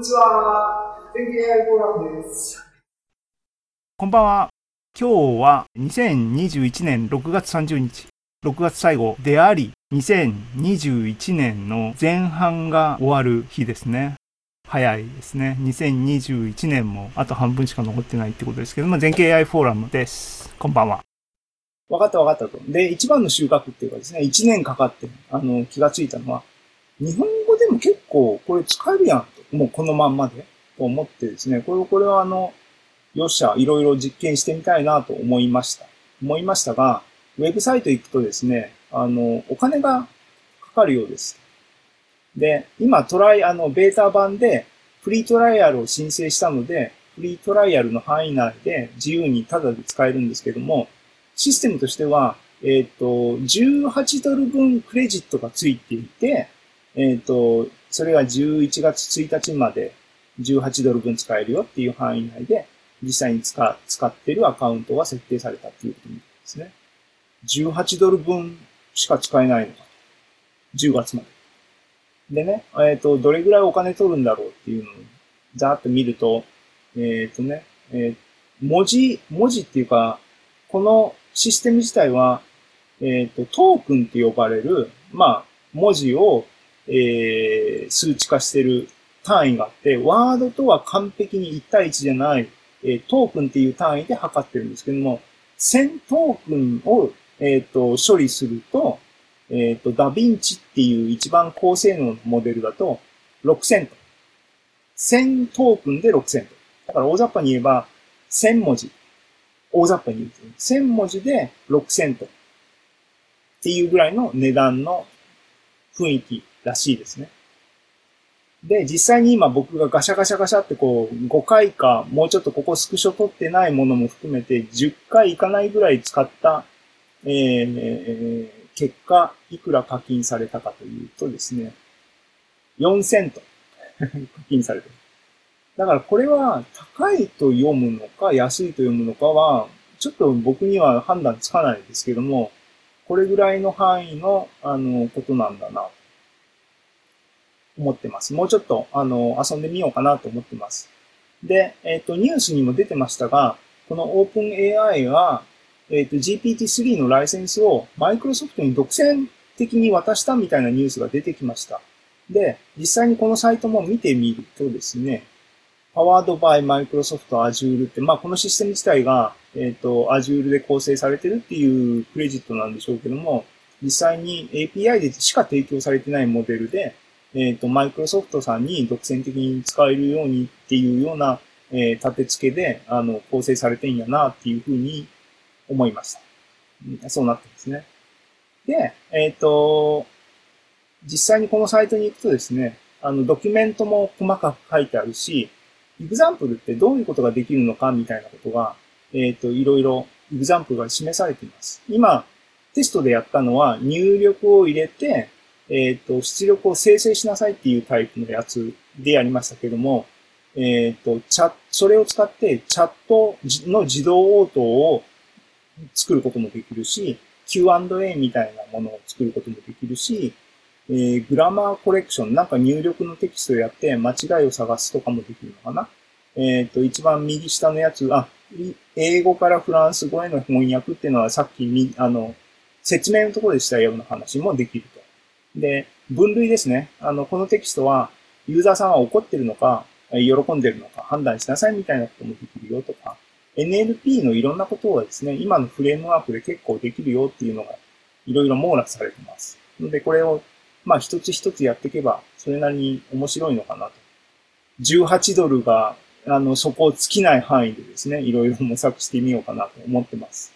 にちは。天気 AI フォーラムです。こんばんは。今日は2021年6月30日、6月最後であり、2021年の前半が終わる日ですね。早いですね。2021年もあと半分しか残ってないってことですけども、全景 AI フォーラムです。こんばんは。わかったわかったと。で、一番の収穫っていうかですね、一年かかって、あの、気がついたのは、日本語でも結構これ使えるやんと。もうこのまんまで。と思ってですね、これ、これはあの、よっしゃ、いろいろ実験してみたいなと思いました。思いましたが、ウェブサイト行くとですね、あの、お金がかかるようです。で、今トライ、あの、ベータ版でフリートライアルを申請したので、フリートライアルの範囲内で自由にタダで使えるんですけども、システムとしては、えっ、ー、と、18ドル分クレジットがついていて、えっ、ー、と、それが11月1日まで18ドル分使えるよっていう範囲内で、実際に使使ってるアカウントが設定されたっていうことですね。18ドル分しか使えないのか。10月まで。でね、えっ、ー、と、どれぐらいお金取るんだろうっていうのをざーっと見ると、えっ、ー、とね、えー、文字、文字っていうか、このシステム自体は、えっ、と、トークンって呼ばれる、まあ、文字を、えー、数値化してる単位があって、ワードとは完璧に1対1じゃない、えー、トークンっていう単位で測ってるんですけども、1000トークンを、えっ、ー、と、処理すると、えっ、ー、と、ダヴィンチっていう一番高性能のモデルだと、6000と。1000トークンで6000と。だから大雑把に言えば、1000文字。大雑把に言うと、1000文字で6000と。っていうぐらいの値段の雰囲気らしいですね。で、実際に今僕がガシャガシャガシャってこう、5回か、もうちょっとここスクショ取ってないものも含めて、10回いかないぐらい使った、えー、結果、いくら課金されたかというとですね、4000と 課金されてる。だからこれは高いと読むのか安いと読むのかは、ちょっと僕には判断つかないですけども、これぐらいの範囲の、あの、ことなんだな思ってます。もうちょっと、あの、遊んでみようかなと思ってます。で、えっ、ー、と、ニュースにも出てましたが、この OpenAI は、えっ、ー、と、GPT-3 のライセンスをマイクロソフトに独占的に渡したみたいなニュースが出てきました。で、実際にこのサイトも見てみるとですね、Powered by Microsoft Azure って、まあこのシステム自体が、えっ、ー、と、Azure で構成されてるっていうクレジットなんでしょうけども、実際に API でしか提供されてないモデルで、えっ、ー、と、マイクロソフトさんに独占的に使えるようにっていうような、えー、立て付けで、あの、構成されてんやなっていうふうに思いました。そうなってますね。で、えっ、ー、と、実際にこのサイトに行くとですね、あの、ドキュメントも細かく書いてあるし、 example ってどういうことができるのかみたいなことが、えっ、ー、と、いろいろ example が示されています。今、テストでやったのは入力を入れて、えっ、ー、と、出力を生成しなさいっていうタイプのやつでやりましたけども、えっ、ー、と、チャそれを使ってチャットの自動応答を作ることもできるし、Q&A みたいなものを作ることもできるし、えー、グラマーコレクション、なんか入力のテキストをやって間違いを探すとかもできるのかな。えっ、ー、と、一番右下のやつ、あ、英語からフランス語への翻訳っていうのはさっきみ、あの、説明のところでしたような話もできると。で、分類ですね。あの、このテキストは、ユーザーさんは怒ってるのか、喜んでるのか判断しなさいみたいなこともできるよとか、NLP のいろんなことはですね、今のフレームワークで結構できるよっていうのが、いろいろ網羅されてます。ので、これを、まあ、一つ一つやっていけば、それなりに面白いのかなと。18ドルが、あの、そこを尽きない範囲でですね、いろいろ模索してみようかなと思ってます。